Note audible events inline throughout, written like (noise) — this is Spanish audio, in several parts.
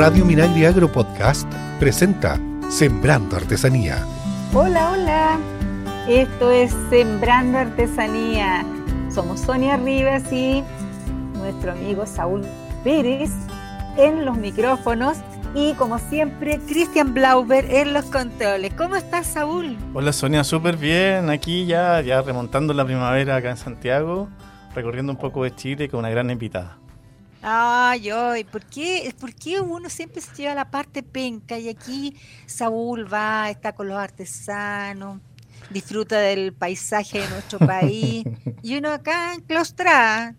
Radio Minagri Agro Podcast presenta Sembrando Artesanía. Hola, hola. Esto es Sembrando Artesanía. Somos Sonia Rivas y nuestro amigo Saúl Pérez en los micrófonos y como siempre Cristian Blauber en los controles. ¿Cómo estás, Saúl? Hola, Sonia, súper bien. Aquí ya, ya remontando la primavera acá en Santiago, recorriendo un poco de Chile con una gran invitada. Ay, ay, ¿por qué, ¿por qué uno siempre se lleva la parte penca y aquí Saúl va, está con los artesanos, disfruta del paisaje de nuestro país. (laughs) Y uno acá enclaustrada,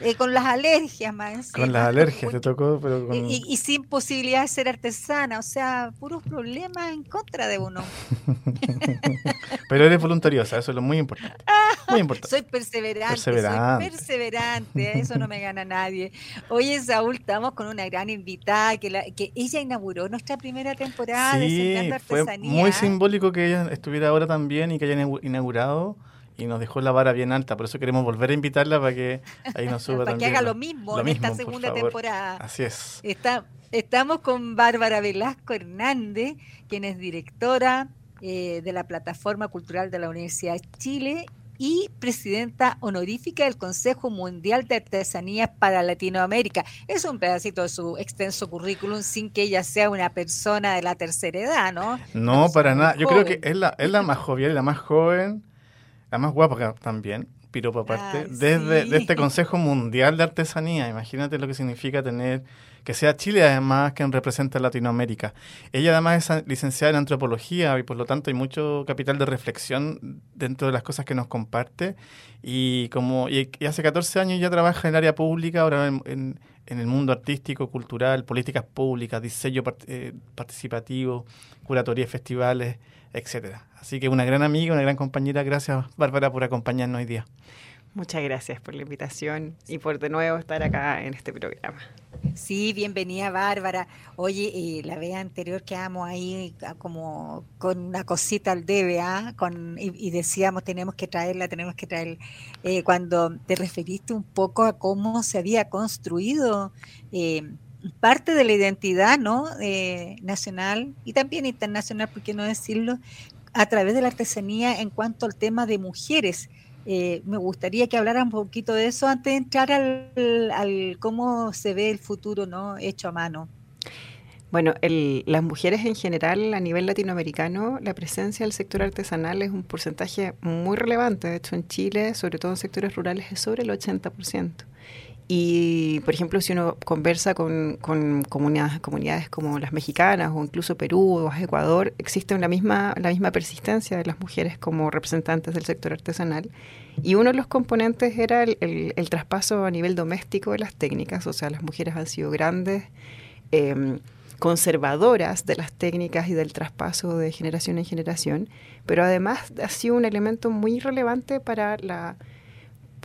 eh, con las alergias más. Con las alergias, te tocó, pero con... y, sin posibilidad de ser artesana, o sea, puros problemas en contra de uno. (laughs) pero eres voluntariosa, eso es lo muy importante. Muy (laughs) importante. soy perseverante, perseverante, soy perseverante, eso no me gana nadie. Oye, Saúl, estamos con una gran invitada que, la, que ella inauguró nuestra primera temporada sí, de Fue muy simbólico que ella estuviera ahora también y que haya inaugurado y nos dejó la vara bien alta. Por eso queremos volver a invitarla para que ahí nos suba (laughs) para que haga lo mismo en esta segunda temporada. Así es. Está, estamos con Bárbara Velasco Hernández, quien es directora eh, de la Plataforma Cultural de la Universidad de Chile y presidenta honorífica del Consejo Mundial de Artesanías para Latinoamérica. Es un pedacito de su extenso currículum sin que ella sea una persona de la tercera edad, ¿no? No, para nada. Yo creo que es la, es la (laughs) más jovial, la más joven la más guapa también, piropo aparte, desde este Consejo Mundial de Artesanía. Imagínate lo que significa tener, que sea Chile además quien representa a Latinoamérica. Ella además es licenciada en antropología y por lo tanto hay mucho capital de reflexión dentro de las cosas que nos comparte. Y como y, hace 14 años ya trabaja en el área pública, ahora en, el mundo artístico, cultural, políticas públicas, diseño eh, participativo, curatoría de festivales etcétera. Así que una gran amiga, una gran compañera. Gracias, Bárbara, por acompañarnos hoy día. Muchas gracias por la invitación y por de nuevo estar acá en este programa. Sí, bienvenida Bárbara. Oye, eh, la vez anterior quedamos ahí ah, como con una cosita al debe, ¿ah? con, y, decíamos tenemos que traerla, tenemos que traerla. Eh, cuando te referiste un poco a cómo se había construido eh, parte de la identidad ¿no? Eh, nacional y también internacional, por qué no decirlo, a través de la artesanía en cuanto al tema de mujeres. Eh, me gustaría que hablara un poquito de eso antes de entrar al, cómo se ve el futuro no hecho a mano. Bueno, las mujeres en general a nivel latinoamericano, la presencia del sector artesanal es un porcentaje muy relevante. De hecho, en Chile, sobre todo en sectores rurales, es sobre el 80%. Y, por ejemplo, si uno conversa con, comunidades, comunidades como las mexicanas o incluso Perú o Ecuador, existe una misma, la misma persistencia de las mujeres como representantes del sector artesanal. Y uno de los componentes era el, traspaso a nivel doméstico de las técnicas, o sea, las mujeres han sido grandes. Em, conservadoras de las técnicas y del traspaso de generación en generación, pero además ha sido un elemento muy relevante para la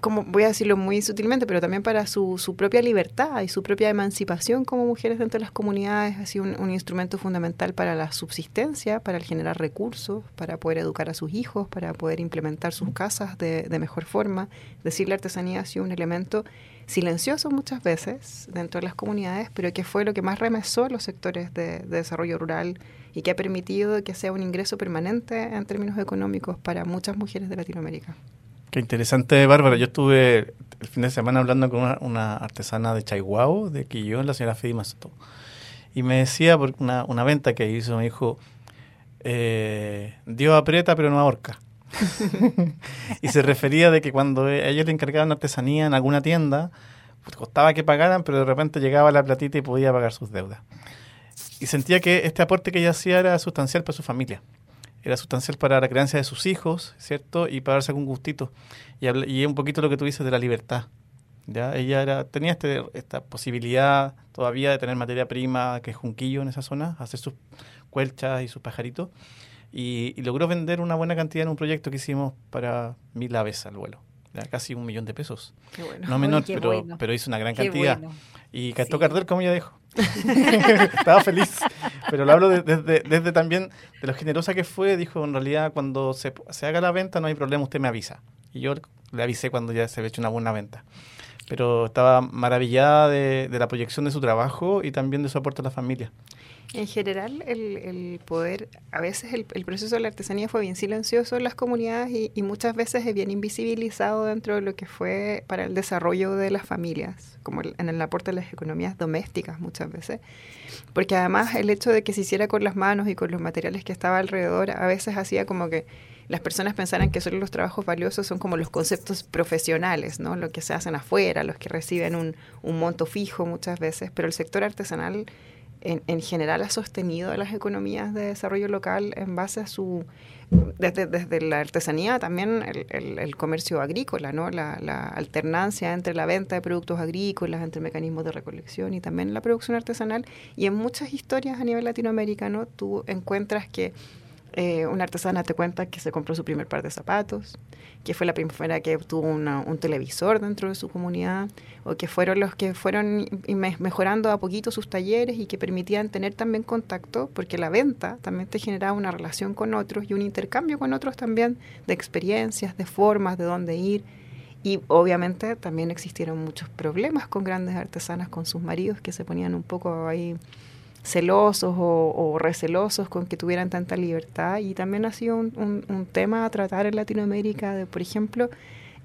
como voy a decirlo muy sutilmente, pero también para su, su propia libertad y su propia emancipación como mujeres dentro de las comunidades, ha sido un, instrumento fundamental para la subsistencia, para el generar recursos, para poder educar a sus hijos, para poder implementar sus casas de, de mejor forma. Decir, la artesanía ha sido un elemento silencioso muchas veces dentro de las comunidades, pero que fue lo que más remesó los sectores de, de desarrollo rural y que ha permitido que sea un ingreso permanente en términos económicos para muchas mujeres de Latinoamérica. Qué interesante, Bárbara. Yo estuve el fin de semana hablando con una, artesana de Chaihuao, de Quillón, la señora Fedi Masoto. Y me decía, por una, una venta que hizo, me dijo, eh, Dios aprieta pero no ahorca. (laughs) y se refería de que cuando ellos le encargaban artesanía en alguna tienda, pues costaba que pagaran, pero de repente llegaba la platita y podía pagar sus deudas. Y sentía que este aporte que ella hacía era sustancial para su familia era sustancial para la crianza de sus hijos, ¿cierto? Y para darse algún gustito. Y, y un poquito lo que tú dices de la libertad. ¿ya? Ella era, tenía este, esta posibilidad todavía de tener materia prima, que es junquillo en esa zona, hacer sus cuelchas y sus pajaritos. Y, logró vender una buena cantidad en un proyecto que hicimos para mil aves al vuelo. Casi un millón de pesos. Qué bueno. No menor, pero, pero hizo una gran cantidad. Y cantó sí. como ya dijo. (laughs) Estaba feliz. (laughs) Pero lo hablo desde, desde, también de lo generosa que fue. Dijo, en realidad, cuando se, se, haga la venta no hay problema, usted me avisa. Y yo le avisé cuando ya se había hecho una buena venta. pero estaba maravillada de, de la proyección de su trabajo y también de su aporte a la familia. En general, el, el poder, a veces el, el, proceso de la artesanía fue bien silencioso en las comunidades y, y, muchas veces es bien invisibilizado dentro de lo que fue para el desarrollo de las familias, como el, en el aporte de las economías domésticas muchas veces. Porque además el hecho de que se hiciera con las manos y con los materiales que estaba alrededor, a veces hacía como que las personas pensaran que solo los trabajos valiosos son como los conceptos profesionales, ¿no? Lo que se hacen afuera, los que reciben un, un monto fijo muchas veces, pero el sector artesanal en, en, general ha sostenido a las economías de desarrollo local en base a su, desde, desde la artesanía también el comercio agrícola, ¿no? La, la, alternancia entre la venta de productos agrícolas, entre mecanismos de recolección y también la producción artesanal. Y en muchas historias a nivel latinoamericano tú encuentras que eh, una artesana te cuenta que se compró su primer par de zapatos, que fue la primera que tuvo una, un televisor dentro de su comunidad, o que fueron los que fueron mejorando a poquito sus talleres y que permitían tener también contacto, porque la venta también te generaba una relación con otros y un intercambio con otros también de experiencias, de formas, de dónde ir. Y obviamente también existieron muchos problemas con grandes artesanas, con sus maridos que se ponían un poco ahí celosos o, o, recelosos con que tuvieran tanta libertad y también ha sido un, tema a tratar en Latinoamérica de, por ejemplo,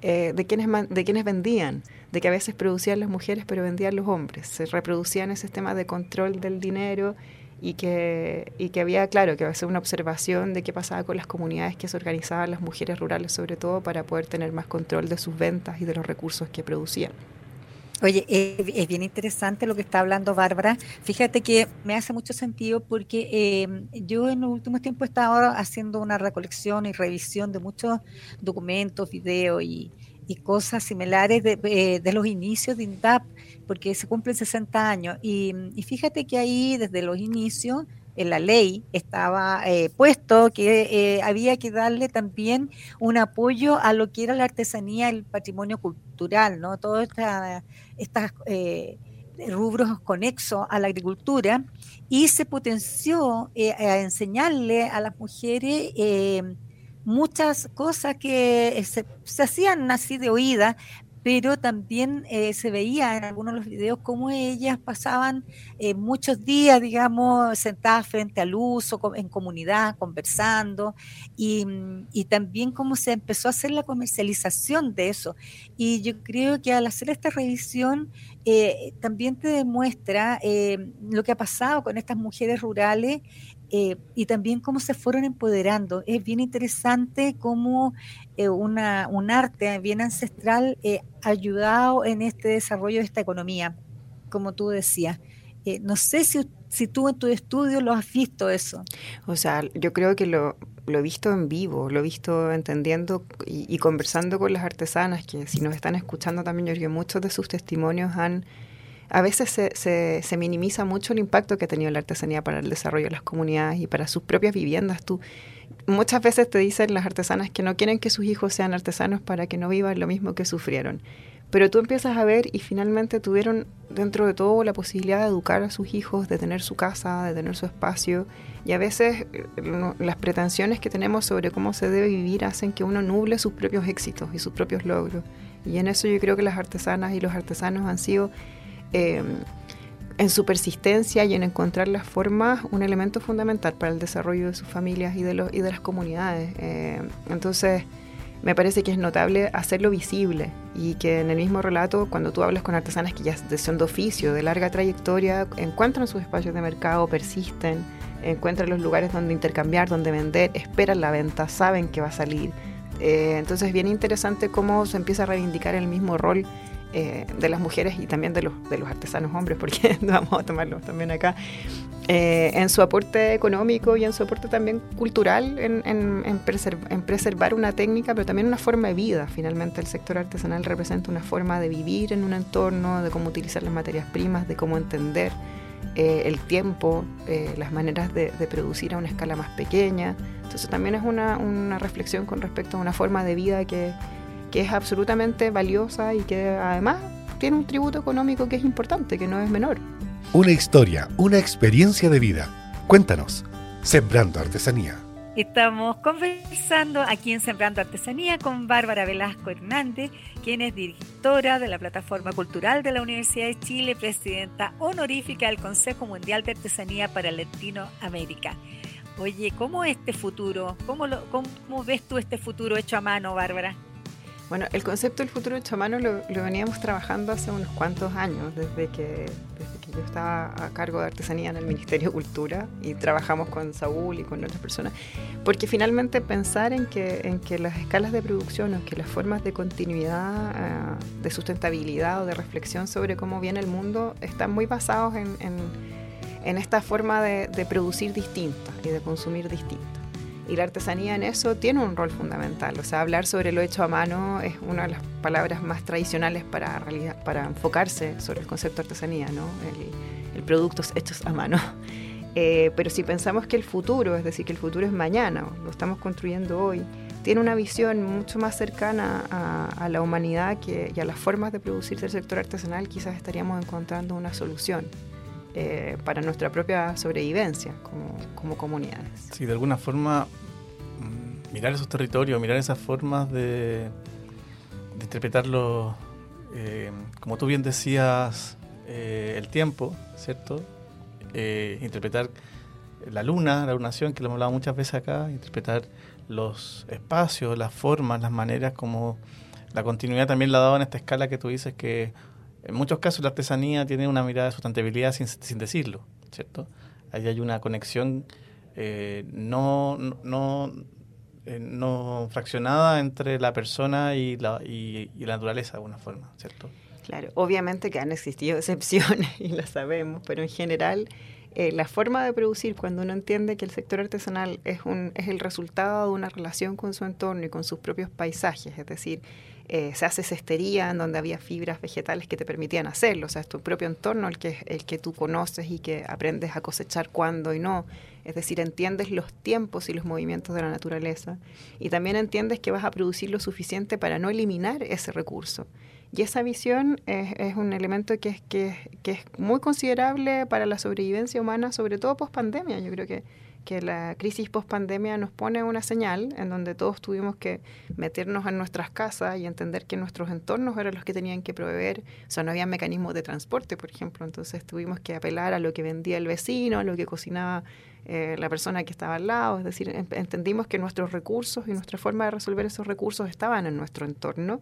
eh, de, quienes, de quienes vendían, de que a veces producían las mujeres pero vendían los hombres, se reproducían ese sistema de control del dinero y que, y que había, claro, que hacer una observación de qué pasaba con las comunidades que se organizaban las mujeres rurales sobre todo para poder tener más control de sus ventas y de los recursos que producían. Oye, es, bien interesante lo que está hablando Bárbara. Fíjate que me hace mucho sentido porque eh, yo en los últimos tiempos he estado haciendo una recolección y revisión de muchos documentos, videos y, cosas similares de, eh, de, los inicios de INDAP, porque se cumplen 60 años. Y fíjate que ahí, desde los inicios, en la ley estaba eh, puesto que eh, había que darle también un apoyo a lo que era la artesanía, el patrimonio cultural, ¿no? Todos estos eh, rubros conexos a la agricultura y se potenció a enseñarle a las mujeres muchas cosas que se, se hacían así de oída, pero también eh, se veía en algunos de los videos cómo ellas pasaban eh, muchos días, digamos, sentadas frente al uso, en comunidad, conversando, y, y, también cómo se empezó a hacer la comercialización de eso. Y yo creo que al hacer esta revisión eh, también te demuestra eh, lo que ha pasado con estas mujeres rurales eh, y también cómo se fueron empoderando. Es bien interesante cómo eh, una, un arte bien ancestral eh, ha ayudado en este desarrollo de esta economía, como tú decías. no sé si, si tú en tu estudio lo has visto eso. O sea, yo creo que lo, lo he visto en vivo, lo he visto entendiendo y, y, conversando con las artesanas, que si nos están escuchando también, yo creo que muchos de sus testimonios han a veces se, se, se, minimiza mucho el impacto que ha tenido la artesanía para el desarrollo de las comunidades y para sus propias viviendas. Tú, muchas veces te dicen las artesanas que no quieren que sus hijos sean artesanos para que no vivan lo mismo que sufrieron. Pero tú empiezas a ver y finalmente tuvieron dentro de todo la posibilidad de educar a sus hijos, de tener su casa, de tener su espacio. Y a veces no, las pretensiones que tenemos sobre cómo se debe vivir hacen que uno nuble sus propios éxitos y sus propios logros. Y en eso yo creo que las artesanas y los artesanos han sido eh, en su persistencia y en encontrar las formas un elemento fundamental para el desarrollo de sus familias y de, los, y de las comunidades. Eh, entonces, me parece que es notable hacerlo visible y que en el mismo relato, cuando tú hablas con artesanas que ya son de oficio, de larga trayectoria, encuentran sus espacios de mercado, persisten, encuentran los lugares donde intercambiar, donde vender, esperan la venta, saben que va a salir. Eh, entonces, es bien interesante cómo se empieza a reivindicar el mismo rol eh, de las mujeres y también de los, de los artesanos hombres, porque (laughs) vamos a tomarlo también acá, eh, en su aporte económico y en su aporte también cultural, en, en, en, preservar, en, preservar una técnica, pero también una forma de vida. Finalmente el sector artesanal representa una forma de vivir en un entorno, de cómo utilizar las materias primas, de cómo entender eh, el tiempo, eh, las maneras de, de, producir a una escala más pequeña. Entonces también es una, una reflexión con respecto a una forma de vida que que es absolutamente valiosa y que además tiene un tributo económico que es importante, que no es menor. Una historia, una experiencia de vida. Cuéntanos, Sembrando Artesanía. Estamos conversando aquí en Sembrando Artesanía con Bárbara Velasco Hernández, quien es directora de la Plataforma Cultural de la Universidad de Chile, presidenta honorífica del Consejo Mundial de Artesanía para Latinoamérica. Oye, ¿cómo es este futuro? ¿Cómo, lo, ¿Cómo ves tú este futuro hecho a mano, Bárbara? Bueno, el concepto del futuro hecho a mano lo, veníamos trabajando hace unos cuantos años, desde que, desde que yo estaba a cargo de artesanía en el Ministerio de Cultura y trabajamos con Saúl y con otras personas, porque finalmente pensar en que, en que las escalas de producción o que las formas de continuidad, eh, de sustentabilidad o de reflexión sobre cómo viene el mundo están muy basados en, en, esta forma de, de producir distinta y de consumir distinta. Y la artesanía en eso tiene un rol fundamental. O sea, hablar sobre lo hecho a mano es una de las palabras más tradicionales para, enfocarse sobre el concepto de artesanía, ¿no? El, el productos hechos a mano. (laughs) Eh, pero si pensamos que el futuro, es decir, que el futuro es mañana, lo estamos construyendo hoy, tiene una visión mucho más cercana a, la humanidad que, y a las formas de producirse el sector artesanal, quizás estaríamos encontrando una solución. Eh, para nuestra propia sobrevivencia como, como comunidades. Sí, de alguna forma mirar esos territorios, mirar esas formas de, de interpretarlo, eh, como tú bien decías, eh, el tiempo, ¿cierto? Interpretar la luna, la lunación, que lo hemos hablado muchas veces acá, interpretar los espacios, las formas, las maneras, como la continuidad también la ha dado en esta escala que tú dices que en muchos casos la artesanía tiene una mirada de sustentabilidad sin, decirlo, ¿cierto? Ahí hay una conexión no, no, eh, no fraccionada entre la persona y la, y, la naturaleza de alguna forma, ¿cierto? Claro, obviamente que han existido (laughs) excepciones y las sabemos, pero en general eh, la forma de producir cuando uno entiende que el sector artesanal es, un, es el resultado de una relación con su entorno y con sus propios paisajes, es decir, eh, se hace cestería en donde había fibras vegetales que te permitían hacerlo, o sea, es tu propio entorno el que, el que tú conoces y que aprendes a cosechar cuando y no, es decir, entiendes los tiempos y los movimientos de la naturaleza y también entiendes que vas a producir lo suficiente para no eliminar ese recurso. Y esa visión es, es un elemento que es, que, que es muy considerable para la sobrevivencia humana, sobre todo post pandemia. Yo creo que que la crisis post-pandemia nos pone una señal en donde todos tuvimos que meternos en nuestras casas y entender que nuestros entornos eran los que tenían que proveer. O sea, no había mecanismos de transporte, por ejemplo. Entonces tuvimos que apelar a lo que vendía el vecino, a lo que cocinaba eh, la persona que estaba al lado. Es decir, entendimos que nuestros recursos y nuestra forma de resolver esos recursos estaban en nuestro entorno.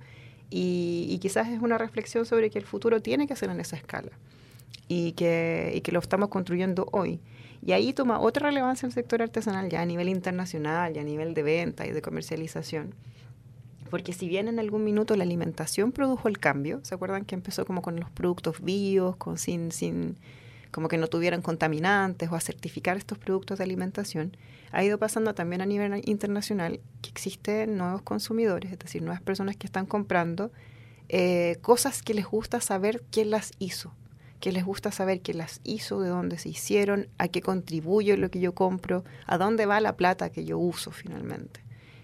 Y, quizás es una reflexión sobre que el futuro tiene que ser en esa escala y que lo estamos construyendo hoy. Y ahí toma otra relevancia el sector artesanal ya a nivel internacional, y a nivel de venta y de comercialización. Porque si bien en algún minuto la alimentación produjo el cambio, ¿se acuerdan que empezó como con los productos bios, con sin, sin, como que no tuvieran contaminantes o a certificar estos productos de alimentación? Ha ido pasando también a nivel internacional que existen nuevos consumidores, es decir, nuevas personas que están comprando eh, cosas que les gusta saber quién las hizo que les gusta saber qué las hizo, de dónde se hicieron, a qué contribuye lo que yo compro, a dónde va la plata que yo uso finalmente.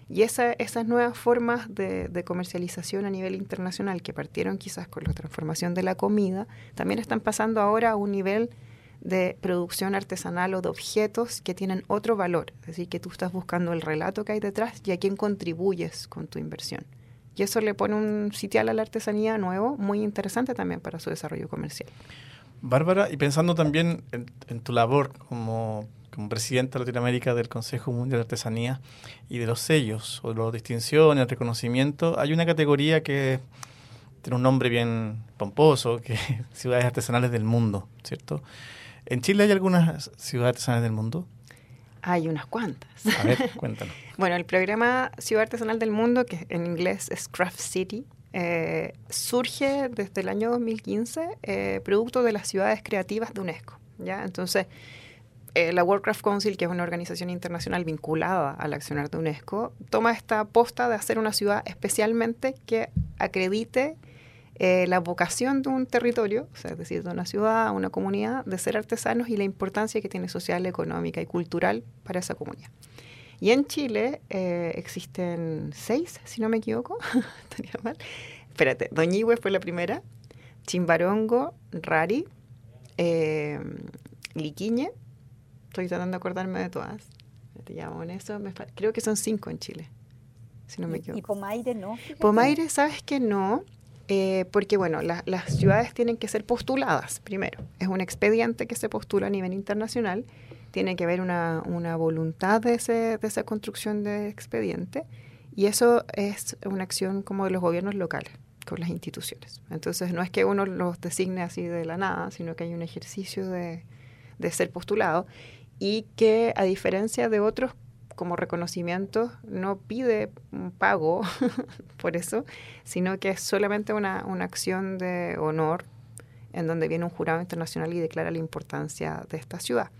Y esa, esas nuevas formas de, de, comercialización a nivel internacional que partieron quizás con la transformación de la comida, también están pasando ahora a un nivel de producción artesanal o de objetos que tienen otro valor. Es decir, que tú estás buscando el relato que hay detrás y a quién contribuyes con tu inversión. Y eso le pone un sitial a la artesanía nuevo, muy interesante también para su desarrollo comercial. Bárbara, y pensando también en, tu labor como, como presidenta de Latinoamérica del Consejo Mundial de Artesanía y de los sellos o de las distinciones, el reconocimiento, hay una categoría que tiene un nombre bien pomposo, que es (laughs) Ciudades Artesanales del Mundo, ¿cierto? ¿En Chile hay algunas ciudades artesanales del mundo? Hay unas cuantas. A ver, (laughs) cuéntanos. bueno, el programa Ciudad Artesanal del Mundo, que en inglés es Craft City, eh, surge desde el año 2015, eh, producto de las ciudades creativas de UNESCO. ¿ya? Entonces, eh, la World Craft Council, que es una organización internacional vinculada al accionar de UNESCO, toma esta aposta de hacer una ciudad especialmente que acredite eh, la vocación de un territorio, o sea, es decir, de una ciudad, una comunidad, de ser artesanos y la importancia que tiene social, económica y cultural para esa comunidad. Y en Chile eh, existen seis, si no me equivoco, (laughs) estaría mal. Espérate, Doñihue fue la primera, Chimbarongo, Rari, eh, Liquiñe, estoy tratando de acordarme de todas, te llamo en eso, creo que son cinco en Chile, si no me equivoco. ¿Y Pomaire no? Pomaire, sabes que no, eh, porque bueno, las ciudades tienen que ser postuladas primero. Es un expediente que se postula a nivel internacional, tiene que haber una, una voluntad de, ese, de esa construcción de expediente y eso es una acción como de los gobiernos locales con las instituciones. Entonces no es que uno los designe así de la nada, sino que hay un ejercicio de, de ser postulado y que a diferencia de otros como reconocimiento no pide un pago (laughs) por eso, sino que es solamente una, una acción de honor en donde viene un jurado internacional y declara la importancia de esta ciudad.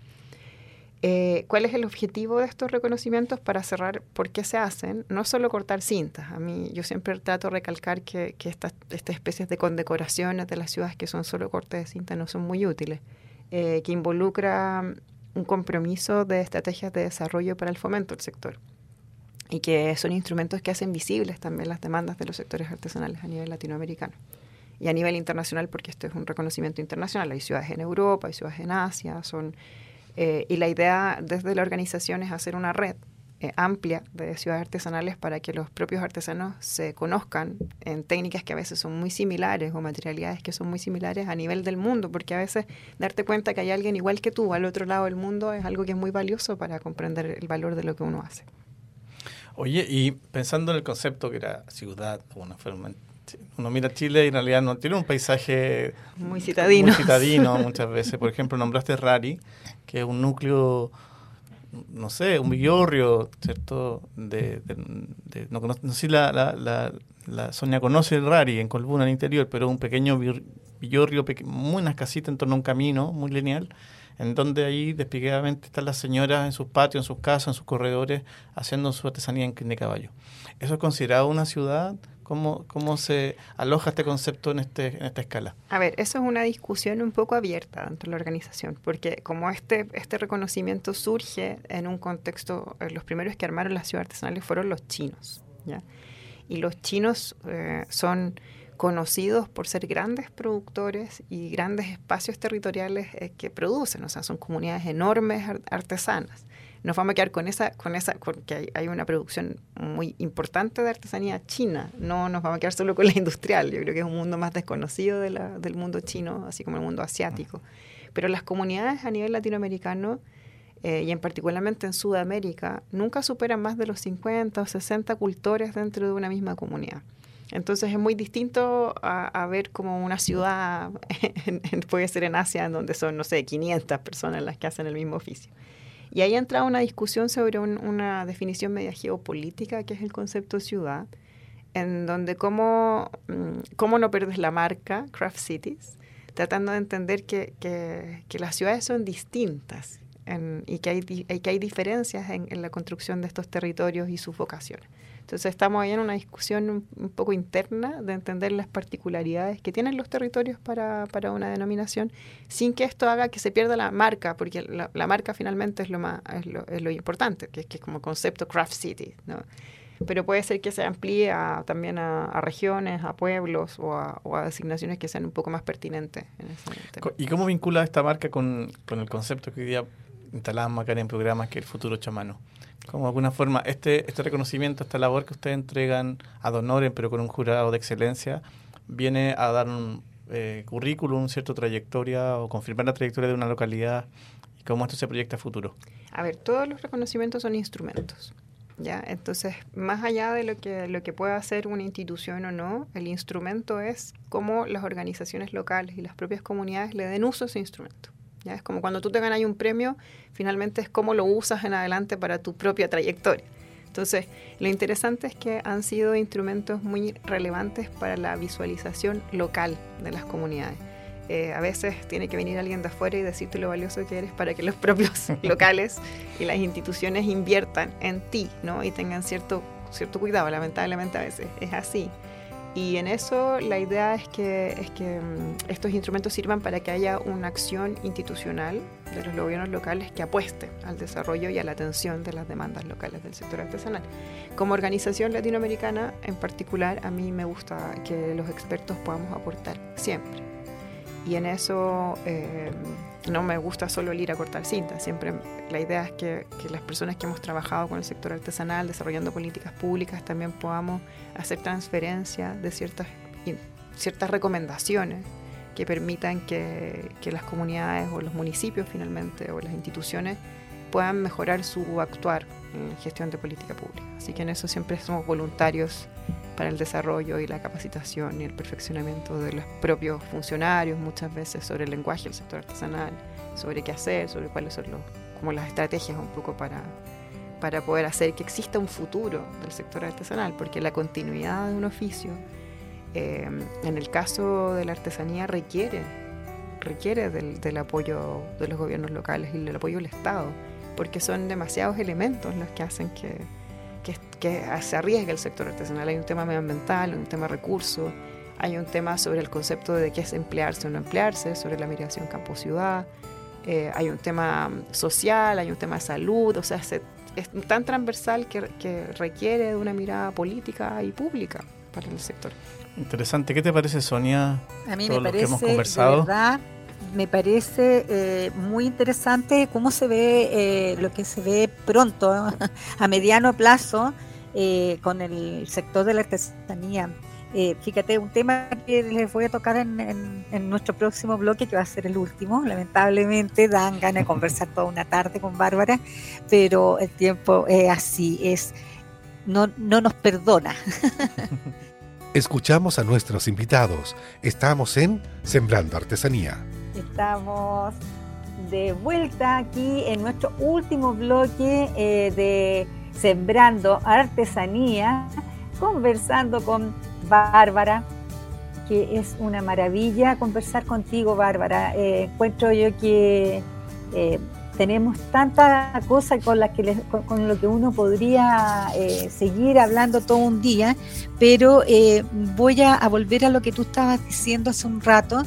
Eh, ¿Cuál es el objetivo de estos reconocimientos? Para cerrar, ¿por qué se hacen? No solo cortar cintas. A mí, yo siempre trato de recalcar que, que estas, estas especies de condecoraciones de las ciudades que son solo cortes de cinta no son muy útiles, eh, que involucra un compromiso de estrategias de desarrollo para el fomento del sector y que son instrumentos que hacen visibles también las demandas de los sectores artesanales a nivel latinoamericano y a nivel internacional porque esto es un reconocimiento internacional. Hay ciudades en Europa, hay ciudades en Asia, son eh, y la idea desde la organización es hacer una red eh, amplia de ciudades artesanales para que los propios artesanos se conozcan en técnicas que a veces son muy similares o materialidades que son muy similares a nivel del mundo, porque a veces darte cuenta que hay alguien igual que tú al otro lado del mundo es algo que es muy valioso para comprender el valor de lo que uno hace. Oye, y pensando en el concepto que era ciudad, forma, uno mira Chile y en realidad no tiene un paisaje muy citadino. Muy citadino muchas veces. Por ejemplo, nombraste Rari, que es un núcleo no sé, un villorrio, ¿cierto? De, no, no, sé si la, la, la, Sonia conoce el Rari en Colbuna, en el interior, pero un pequeño villorrio, muy unas casitas en torno a un camino muy lineal, en donde ahí despiegadamente están las señoras en sus patios, en sus casas, en sus corredores, haciendo su artesanía en de caballo. ¿Eso es considerado una ciudad? ¿Cómo, ¿Cómo se aloja este concepto en, este, en esta escala? A ver, eso es una discusión un poco abierta dentro de la organización, porque como este, este reconocimiento surge en un contexto, eh, los primeros que armaron las ciudades artesanales fueron los chinos, ¿ya? Y los chinos eh, son conocidos por ser grandes productores y grandes espacios territoriales eh, que producen, o sea, son comunidades enormes artesanas nos vamos a quedar con esa, con esa, porque hay, una producción muy importante de artesanía china, no nos vamos a quedar solo con la industrial, yo creo que es un mundo más desconocido de del mundo chino, así como el mundo asiático. Pero las comunidades a nivel latinoamericano, eh, y en particularmente en Sudamérica, nunca superan más de los 50 o 60 cultores dentro de una misma comunidad. Entonces es muy distinto a, ver como una ciudad, (laughs) puede ser en Asia, en donde son, no sé, 500 personas las que hacen el mismo oficio. Y ahí entra una discusión sobre una definición media geopolítica, que es el concepto ciudad, en donde cómo, mm, cómo no pierdes la marca Craft Cities, tratando de entender que, que, las ciudades son distintas y que hay, que hay diferencias en, en la construcción de estos territorios y sus vocaciones. Entonces estamos ahí en una discusión un, poco interna de entender las particularidades que tienen los territorios para, para, una denominación, sin que esto haga que se pierda la marca, porque la, marca finalmente es lo más es lo, es lo importante, que es que es como concepto craft city, ¿no? Pero puede ser que se amplíe también a, regiones, a pueblos o a, o a, designaciones que sean un poco más pertinentes. En ese. ¿Y cómo vincula esta marca con, con el concepto que hoy día instalamos acá en programas que el futuro chamano? Como de alguna forma, este, este reconocimiento, esta labor que ustedes entregan ad honorem, pero con un jurado de excelencia, viene a dar un eh, currículum, cierta trayectoria o confirmar la trayectoria de una localidad y cómo esto se proyecta a futuro. A ver, todos los reconocimientos son instrumentos. ¿ya? Entonces, más allá de lo que, lo que pueda hacer una institución o no, el instrumento es cómo las organizaciones locales y las propias comunidades le den uso a ese instrumento. Es como cuando tú te ganas un premio, finalmente es cómo lo usas en adelante para tu propia trayectoria. Entonces, lo interesante es que han sido instrumentos muy relevantes para la visualización local de las comunidades. Eh, a veces tiene que venir alguien de afuera y decirte lo valioso que eres para que los propios (laughs) locales y las instituciones inviertan en ti, ¿no? Y tengan cierto, cierto cuidado. Lamentablemente a veces es así. Y en eso la idea es que, es que mm, estos instrumentos sirvan para que haya una acción institucional de los gobiernos locales que apueste al desarrollo y a la atención de las demandas locales del sector artesanal. Como organización latinoamericana en particular, a mí me gusta que los expertos podamos aportar siempre. Y en eso eh, no me gusta solo el ir a cortar cinta. Siempre la idea es que, que, las personas que hemos trabajado con el sector artesanal, desarrollando políticas públicas, también podamos hacer transferencia de ciertas, ciertas recomendaciones que permitan que, que las comunidades o los municipios finalmente o las instituciones puedan mejorar su actuar en gestión de política pública. Así que en eso siempre somos voluntarios para el desarrollo y la capacitación y el perfeccionamiento de los propios funcionarios, muchas veces sobre el lenguaje del sector artesanal, sobre qué hacer, sobre cuáles son los, como las estrategias un poco para, para poder hacer que exista un futuro del sector artesanal, porque la continuidad de un oficio, eh, en el caso de la artesanía, requiere, requiere del, del apoyo de los gobiernos locales y del apoyo del Estado porque son demasiados elementos los que hacen que, que, se arriesgue el sector artesanal. Hay un tema medioambiental, un tema recursos, hay un tema sobre el concepto de qué es emplearse o no emplearse, sobre la migración campo-ciudad, eh, hay un tema social, hay un tema de salud, o sea, es tan transversal que, que, requiere de una mirada política y pública para el sector. Interesante. ¿Qué te parece, Sonia? A mí me parece, que hemos conversado? verdad, me parece eh, muy interesante cómo se ve eh, lo que se ve pronto, (laughs) a mediano plazo, eh, con el sector de la artesanía. fíjate, un tema que les voy a tocar en, nuestro próximo bloque, que va a ser el último. Lamentablemente dan ganas de conversar toda una tarde con Bárbara, pero el tiempo es así, es no, no nos perdona. (laughs) Escuchamos a nuestros invitados. Estamos en Sembrando Artesanía. Estamos de vuelta aquí en nuestro último bloque eh, de Sembrando Artesanía, conversando con Bárbara, que es una maravilla conversar contigo, Bárbara. Eh, encuentro yo que eh, tenemos tanta cosa con, la que con, lo que uno podría seguir hablando todo un día, pero voy a, volver a lo que tú estabas diciendo hace un rato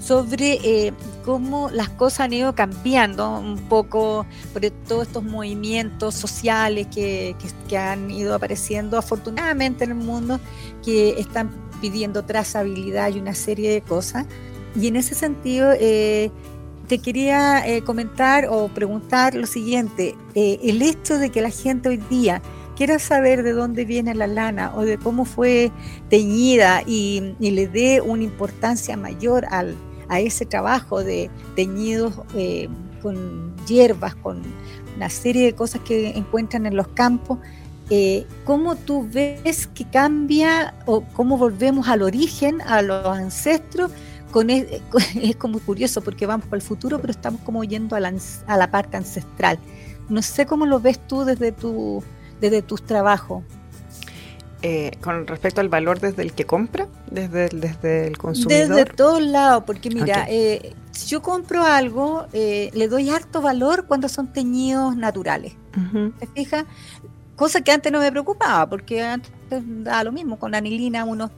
sobre eh, cómo las cosas han ido cambiando un poco por todos estos movimientos sociales que, han ido apareciendo afortunadamente en el mundo, que están pidiendo trazabilidad y una serie de cosas. Y en ese sentido, eh, te quería eh, comentar o preguntar lo siguiente, el hecho de que la gente hoy día quiera saber de dónde viene la lana o de cómo fue teñida y le dé una importancia mayor al, a ese trabajo de teñidos eh, con hierbas, con una serie de cosas que encuentran en los campos, eh, ¿cómo tú ves que cambia o cómo volvemos al origen, a los ancestros? E, (laughs) es, como curioso porque vamos para el futuro, pero estamos como yendo a la, parte ancestral. No sé cómo lo ves tú desde, desde tus trabajos. Eh, con respecto al valor desde el que compra, desde, desde el consumidor? Desde todos lados, porque mira, eh, si yo compro algo, eh, le doy harto valor cuando son teñidos naturales. ¿Te fijas? Cosa que antes no me preocupaba, porque antes daba lo mismo, con anilina uno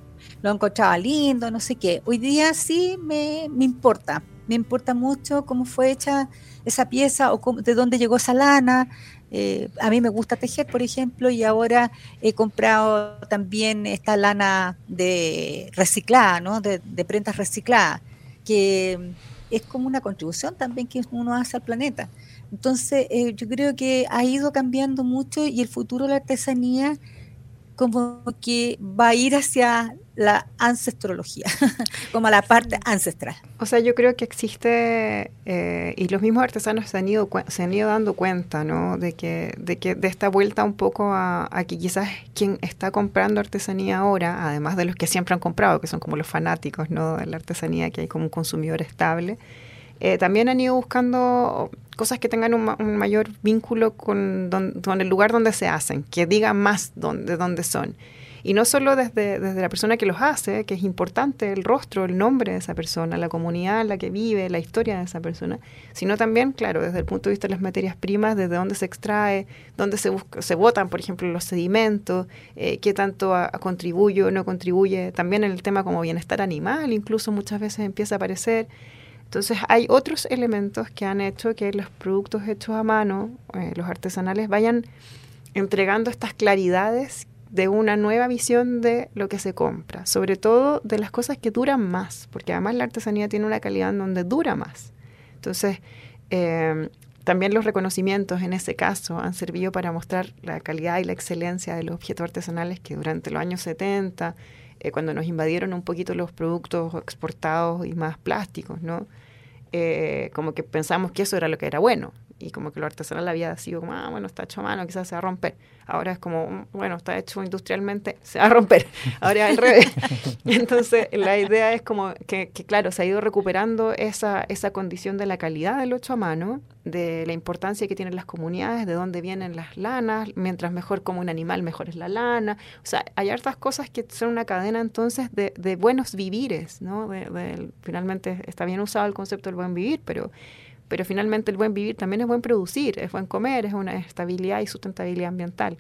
lo encontraba lindo, no sé qué. Hoy día sí me, me importa, me importa mucho cómo fue hecha esa pieza o de dónde llegó esa lana, eh, a mí me gusta tejer, por ejemplo, y ahora he comprado también esta lana de reciclada, ¿no? de, prendas recicladas, que es como una contribución también que uno hace al planeta. Entonces, eh, yo creo que ha ido cambiando mucho y el futuro de la artesanía como que va a ir hacia la ancestrología, (laughs) como a la parte ancestral. O sea, yo creo que existe, eh, y los mismos artesanos se han ido, se han ido dando cuenta, ¿no? De que, de que de esta vuelta un poco a, que quizás quien está comprando artesanía ahora, además de los que siempre han comprado, que son como los fanáticos, ¿no? De la artesanía, que hay como un consumidor estable, eh, también han ido buscando cosas que tengan un, mayor vínculo con, con, el lugar donde se hacen, que digan más de dónde son. Y no solo desde, desde la persona que los hace, que es importante el rostro, el nombre de esa persona, la comunidad en la que vive, la historia de esa persona, sino también, claro, desde el punto de vista de las materias primas, desde dónde se extrae, dónde se, se botan, por ejemplo, los sedimentos, eh, qué tanto contribuye o no contribuye, también el tema como bienestar animal, incluso muchas veces empieza a aparecer. Entonces hay otros elementos que han hecho que los productos hechos a mano, eh, los artesanales, vayan entregando estas claridades de una nueva visión de lo que se compra, sobre todo de las cosas que duran más, porque además la artesanía tiene una calidad en donde dura más. Entonces, eh, también los reconocimientos en ese caso han servido para mostrar la calidad y la excelencia de los objetos artesanales que durante los años 70, eh, cuando nos invadieron un poquito los productos exportados y más plásticos, ¿no? Eh, como que pensamos que eso era lo que era bueno y como que lo artesanal había sido como, ah, bueno, está hecho a mano, quizás se va a romper. Ahora es como, mm, bueno, está hecho industrialmente, (laughs) se va a romper. Ahora es al revés. (laughs) Entonces, la idea es como que, que, claro, se ha ido recuperando esa, esa condición de la calidad del hecho a mano, de la importancia que tienen las comunidades, de dónde vienen las lanas, mientras mejor como un animal, mejor es la lana. O sea, hay hartas cosas que son una cadena entonces de, de buenos vivires, ¿no? de, finalmente está bien usado el concepto del buen vivir, pero pero finalmente el buen vivir también es buen producir, es buen comer, es una estabilidad y sustentabilidad ambiental.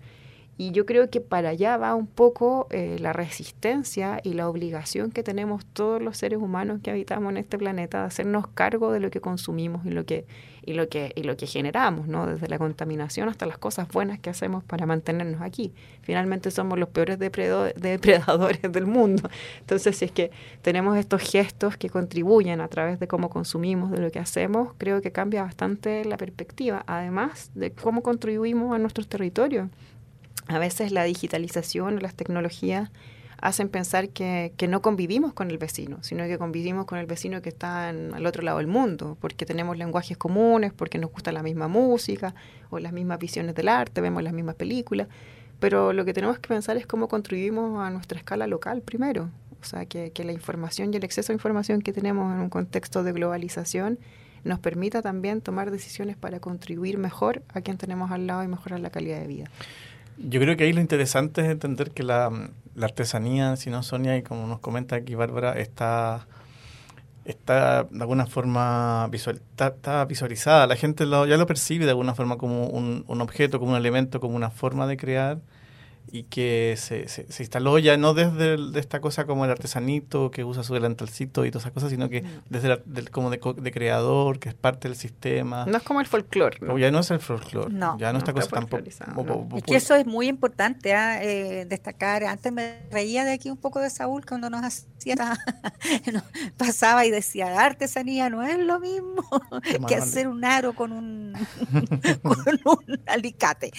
Y yo creo que para allá va un poco eh, la resistencia y la obligación que tenemos todos los seres humanos que habitamos en este planeta de hacernos cargo de lo que consumimos y lo que, y lo que, y lo que generamos, ¿no? Desde la contaminación hasta las cosas buenas que hacemos para mantenernos aquí. Finalmente somos los peores depredadores del mundo. Entonces, si es que tenemos estos gestos que contribuyen a través de cómo consumimos, de lo que hacemos, creo que cambia bastante la perspectiva, además de cómo contribuimos a nuestros territorios a veces la digitalización o las tecnologías hacen pensar que, no convivimos con el vecino, sino que convivimos con el vecino que está al otro lado del mundo, porque tenemos lenguajes comunes, porque nos gusta la misma música o las mismas visiones del arte, vemos las mismas películas, pero lo que tenemos que pensar es cómo contribuimos a nuestra escala local primero, o sea, que, que la información y el exceso de información que tenemos en un contexto de globalización nos permita también tomar decisiones para contribuir mejor a quien tenemos al lado y mejorar la calidad de vida. Yo creo que ahí lo interesante es entender que la, artesanía, si no Sonia, y como nos comenta aquí Bárbara, está, está de alguna forma visual, está, visualizada. La gente ya lo percibe de alguna forma como un, un objeto, como un elemento, como una forma de crear y que se, se, instaló ya no desde de esta cosa como el artesanito que usa su delantalcito y todas esas cosas, sino que desde como de, creador, que es parte del sistema. No es como el folclore. ¿no? Ya no es el folclore. No, ya no, esta cosa tampoco. Es que eso es muy importante ¿ah? eh, destacar. Antes me reía de aquí un poco de Saúl cuando nos hacía, (laughs) pasaba y decía, artesanía no es lo mismo que hacer un aro con un, (laughs) (laughs) con un alicate.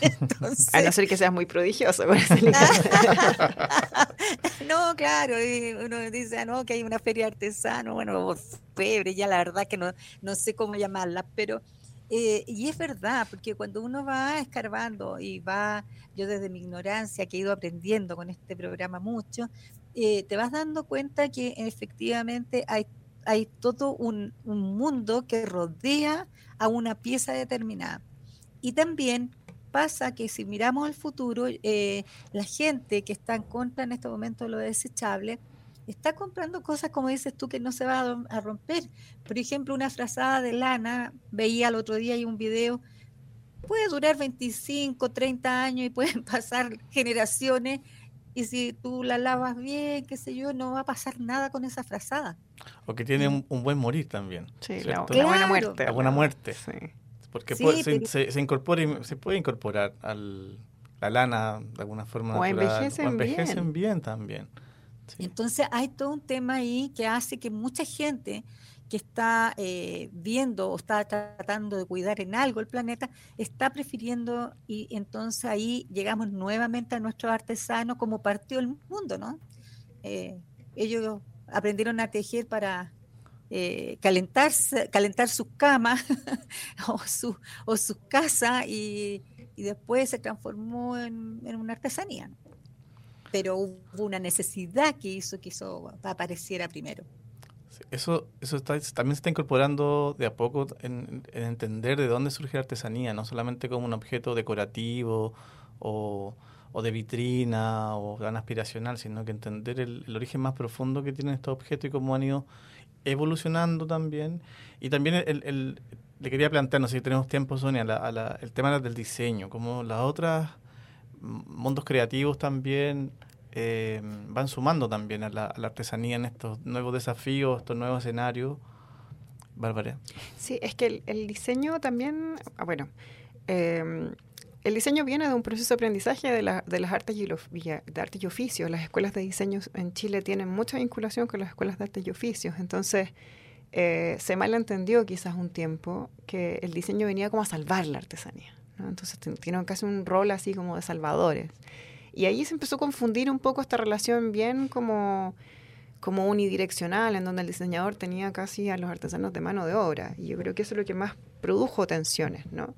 Entonces, A no ser que seas muy prodigioso (laughs) no, claro, uno dice, ah, no, que hay una feria artesano, bueno, febre, ya la verdad que no, no sé cómo llamarla, pero, eh, y es verdad, porque cuando uno va escarbando y va, yo desde mi ignorancia que he ido aprendiendo con este programa mucho, eh, te vas dando cuenta que efectivamente hay, hay todo un mundo que rodea a una pieza determinada. Y también pasa que si miramos al futuro, eh, la gente que está en contra en este momento de lo desechable, está comprando cosas, como dices tú, que no se va a, romper. Por ejemplo, una frazada de lana, veía el otro día hay un video, puede durar 25, 30 años y (laughs) pueden pasar generaciones. Y si tú la lavas bien, qué sé yo, no va a pasar nada con esa frazada. O que tiene un, buen morir también. Sí, la, buena muerte. La buena muerte. Sí. Porque se, se, incorpora y se puede incorporar al, la lana de alguna forma. O envejecen, o envejecen bien. también. Entonces hay todo un tema ahí que hace que mucha gente que está eh, viendo o está tratando de cuidar en algo el planeta, está prefiriendo y entonces ahí llegamos nuevamente a nuestros artesanos como partió el mundo, ¿no? Eh, ellos aprendieron a tejer para eh, calentarse, calentar sus camas (laughs) o, su, o sus casas y, después se transformó en, una artesanía. Pero hubo una necesidad que hizo que eso apareciera primero. Eso, eso también se está incorporando de a poco en, entender de dónde surge la artesanía, no solamente como un objeto decorativo o, de vitrina o tan aspiracional, sino que entender el, el, origen más profundo que tienen estos objetos y cómo han ido evolucionando también. Y también el, le quería plantear, no sé si tenemos tiempo, Sonia, el tema del diseño, como las otras mundos creativos también eh, van sumando también a la, artesanía en estos nuevos desafíos, estos nuevos escenarios. Bárbara. Sí, es que el, diseño también, ah, bueno, eh, el diseño viene de un proceso de aprendizaje de, las artes y, de artes y oficios. Las escuelas de diseño en Chile tienen mucha vinculación con las escuelas de artes y oficios. Entonces, eh, se malentendió quizás un tiempo que el diseño venía como a salvar la artesanía. Entonces tienen casi un rol así como de salvadores. Y ahí se empezó a confundir un poco esta relación bien como, como unidireccional, en donde el diseñador tenía casi a los artesanos de mano de obra. Y yo creo que eso es lo que más produjo tensiones, ¿no?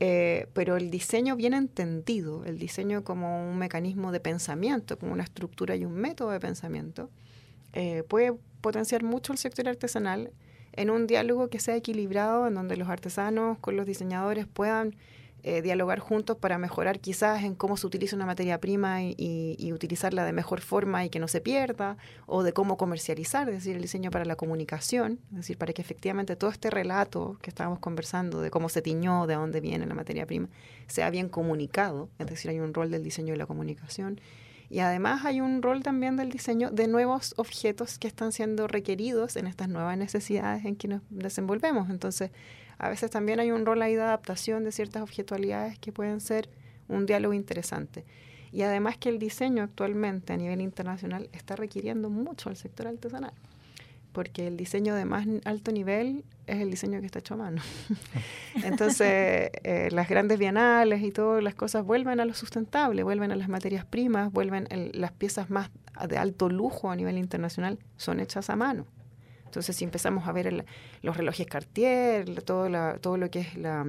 Eh, pero el diseño bien entendido, el diseño como un mecanismo de pensamiento, como una estructura y un método de pensamiento, eh, puede potenciar mucho el sector artesanal en un diálogo que sea equilibrado, en donde los artesanos con los diseñadores puedan eh, dialogar juntos para mejorar quizás en cómo se utiliza una materia prima y, utilizarla de mejor forma y que no se pierda, o de cómo comercializar, es decir, el diseño para la comunicación, es decir, para que efectivamente todo este relato que estábamos conversando de cómo se tiñó, de dónde viene la materia prima, sea bien comunicado, es decir, hay un rol del diseño de la comunicación. Y además hay un rol también del diseño de nuevos objetos que están siendo requeridos en estas nuevas necesidades en que nos desenvolvemos. Entonces, a veces también hay un rol ahí de adaptación de ciertas objetualidades que pueden ser un diálogo interesante. Y además que el diseño actualmente a nivel internacional está requiriendo mucho al sector artesanal, porque el diseño de más alto nivel es el diseño que está hecho a mano. (laughs) Entonces, eh, las grandes bienales y todas las cosas vuelven a lo sustentable, vuelven a las materias primas, vuelven las piezas más de alto lujo a nivel internacional, son hechas a mano. Entonces, si empezamos a ver los relojes Cartier, todo, todo lo que es la,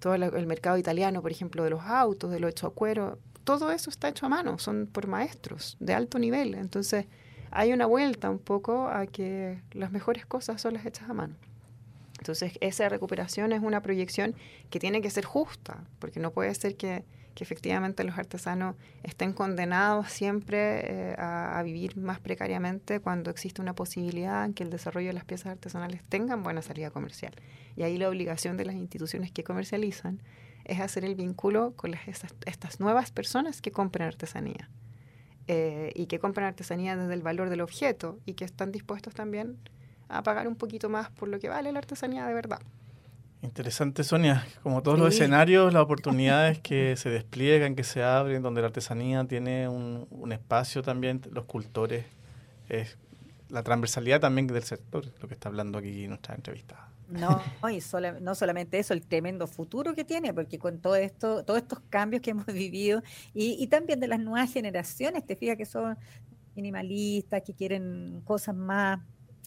todo el mercado italiano, por ejemplo, de los autos, de lo hecho a cuero, todo eso está hecho a mano, son por maestros de alto nivel. Entonces, hay una vuelta un poco a que las mejores cosas son las hechas a mano. Entonces, esa recuperación es una proyección que tiene que ser justa, porque no puede ser que que efectivamente los artesanos estén condenados siempre eh, a, vivir más precariamente cuando existe una posibilidad en que el desarrollo de las piezas artesanales tengan buena salida comercial. Y ahí la obligación de las instituciones que comercializan es hacer el vínculo con estas nuevas personas que compran artesanía. Eh, y que compran artesanía desde el valor del objeto y que están dispuestos también a pagar un poquito más por lo que vale la artesanía de verdad. Interesante, Sonia. Como todos los escenarios, las (laughs) oportunidades que se despliegan, que se abren, donde la artesanía tiene un, espacio también, los cultores, es la transversalidad también del sector, lo que está hablando aquí en nuestra entrevista. No, (laughs) y no solamente eso, el tremendo futuro que tiene, porque con todo esto, todos estos cambios que hemos (laughs) vivido y, también de las nuevas generaciones, te fijas que son minimalistas, que quieren cosas más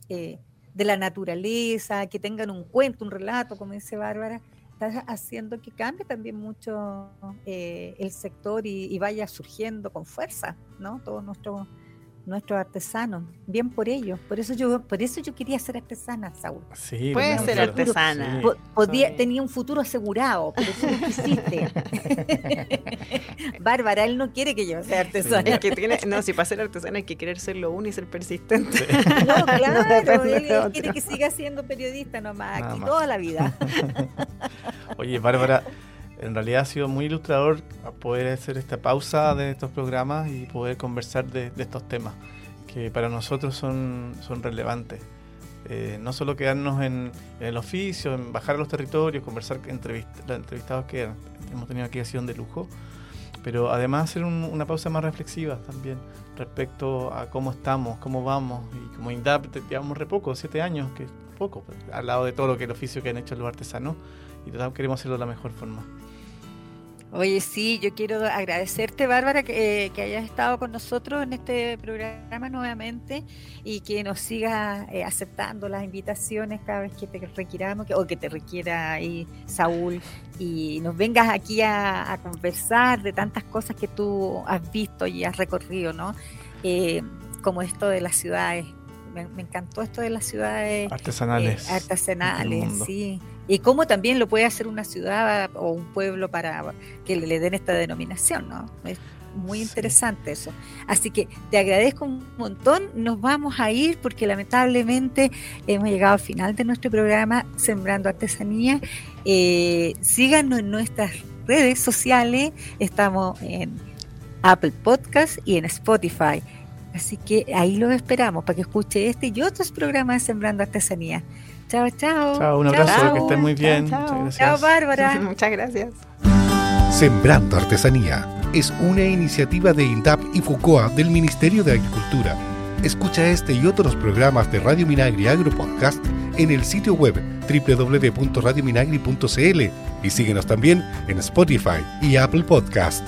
eh, de la naturaleza, que tengan un cuento, un relato, como dice Bárbara, está haciendo que cambie también mucho eh, el sector y, vaya surgiendo con fuerza, ¿no? Todo nuestro nuestros artesanos, bien por ellos. Por eso yo, por eso yo quería ser artesana, Saúl. Sí, Puede ser artesana. Podía, tenía un futuro asegurado, pero tú no quisiste. (laughs) Bárbara, él no quiere que yo sea artesana. que tiene, no, si para ser artesana hay que querer ser lo uno y ser persistente. (laughs) No, claro, él, quiere que siga siendo periodista nomás, aquí toda la vida. (laughs) Oye, Bárbara, en realidad ha sido muy ilustrador poder hacer esta pausa de estos programas y poder conversar de, estos temas que para nosotros son, son relevantes. Eh, no solo quedarnos en, el oficio, en bajar a los territorios, conversar, entrevist, los entrevistados que hemos tenido aquí ha sido de lujo, pero además hacer una pausa más reflexiva también respecto a cómo estamos, cómo vamos, y como INDAP llevamos re poco, siete años, que es poco, pues, al lado de todo lo que el oficio que han hecho los artesanos, y queremos hacerlo de la mejor forma. Oye, sí, yo quiero agradecerte, Bárbara, que, hayas estado con nosotros en este programa nuevamente y que nos sigas eh, aceptando las invitaciones cada vez que te requiramos, o que te requiera ahí Saúl, y nos vengas aquí a, conversar de tantas cosas que tú has visto y has recorrido, ¿no? Eh, como esto de las ciudades. Me, encantó esto de las ciudades artesanales. Eh, artesanales, sí y cómo también lo puede hacer una ciudad o un pueblo para que le den esta denominación, ¿no? Es muy interesante eso. Así que te agradezco un montón. Nos vamos a ir porque lamentablemente hemos llegado al final de nuestro programa Sembrando Artesanía. Eh, síganos en nuestras redes sociales. Estamos en Apple Podcast y en Spotify. Así que ahí los esperamos para que escuche este y otros programas de Sembrando Artesanía. Chao, chao. Chao, un abrazo, que estén muy bien. Chao, chao. Bárbara. (laughs) Muchas gracias. Sembrando Artesanía es una iniciativa de INDAP y FUCOA del Ministerio de Agricultura Escucha este y otros programas de Radio Minagri Agro Podcast en el sitio web www.radiominagri.cl y síguenos también en Spotify y Apple Podcast.